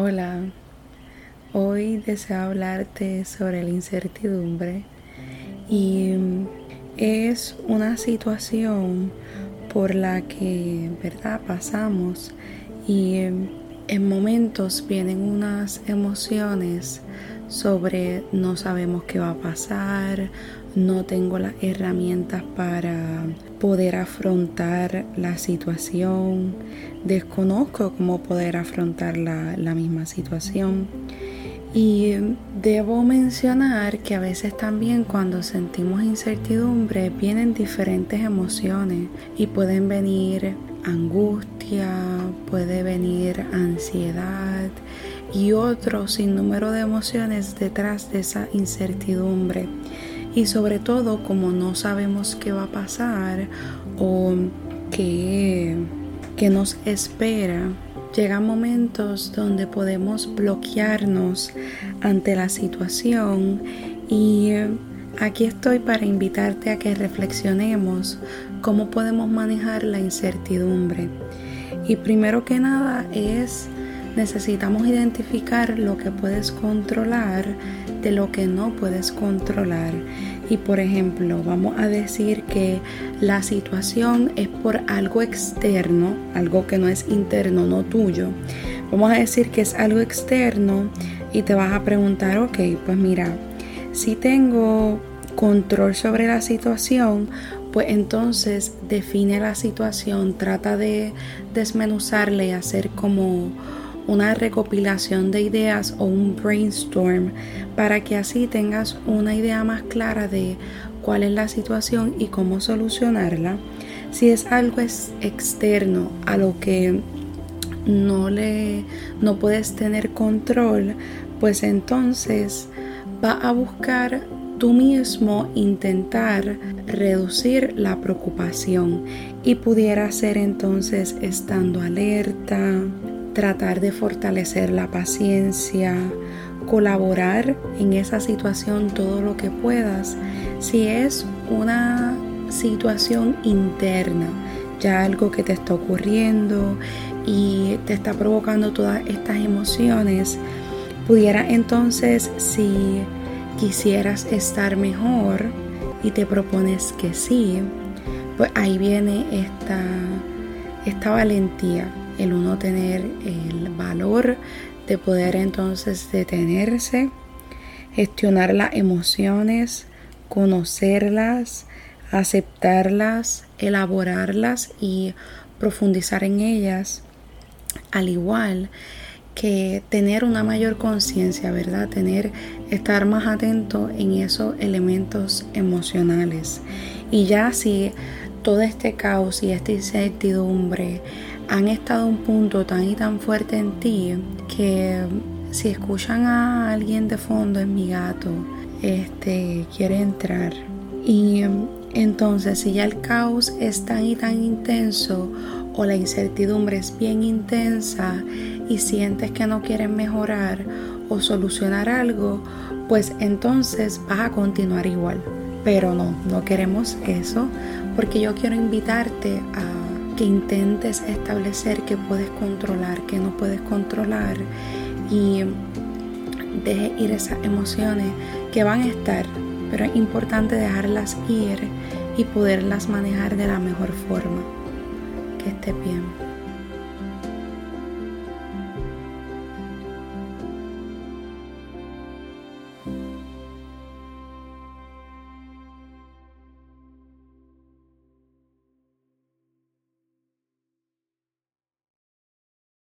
Hola, hoy deseo hablarte sobre la incertidumbre y es una situación por la que, ¿verdad?, pasamos y en momentos vienen unas emociones sobre no sabemos qué va a pasar, no tengo las herramientas para poder afrontar la situación, desconozco cómo poder afrontar la, la, misma situación. Y debo mencionar que a veces también cuando sentimos incertidumbre vienen diferentes emociones y pueden venir angustia, puede venir ansiedad y otro sinnúmero de emociones detrás de esa incertidumbre. Y sobre todo como no sabemos qué va a pasar o qué, qué nos espera, llegan momentos donde podemos bloquearnos ante la situación y aquí estoy para invitarte a que reflexionemos cómo podemos manejar la incertidumbre. Y primero que nada es necesitamos identificar lo que puedes controlar de lo que no puedes controlar. Y por ejemplo, vamos a decir que la situación es por algo externo, algo que no es interno, no tuyo. Vamos a decir que es algo externo y te vas a preguntar, ok, pues mira, si tengo control sobre la situación, pues entonces define la situación, trata de desmenuzarle y hacer como una recopilación de ideas o un brainstorm para que así tengas una idea más clara de cuál es la situación y cómo solucionarla. Si es algo externo a lo que no le no puedes tener control, pues entonces va a buscar tú mismo intentar reducir la preocupación y pudiera ser entonces estando alerta, tratar de fortalecer la paciencia, colaborar en esa situación todo lo que puedas. Si es una situación interna, ya algo que te está ocurriendo y te está provocando todas estas emociones, pudiera entonces si quisieras estar mejor y te propones que sí, pues ahí viene esta, esta valentía el uno tener el valor de poder entonces detenerse, gestionar las emociones, conocerlas, aceptarlas, elaborarlas y profundizar en ellas, al igual que tener una mayor conciencia, ¿verdad? Tener, estar más atento en esos elementos emocionales. Y ya si todo este caos y esta incertidumbre han estado a un punto tan y tan fuerte en ti que si escuchan a alguien de fondo en mi gato, este quiere entrar. Y entonces si ya el caos es tan y tan intenso o la incertidumbre es bien intensa y sientes que no quieres mejorar o solucionar algo, pues entonces vas a continuar igual. Pero no, no queremos eso porque yo quiero invitarte a que intentes establecer que puedes controlar, que no puedes controlar y deje ir esas emociones que van a estar, pero es importante dejarlas ir y poderlas manejar de la mejor forma. Que esté bien.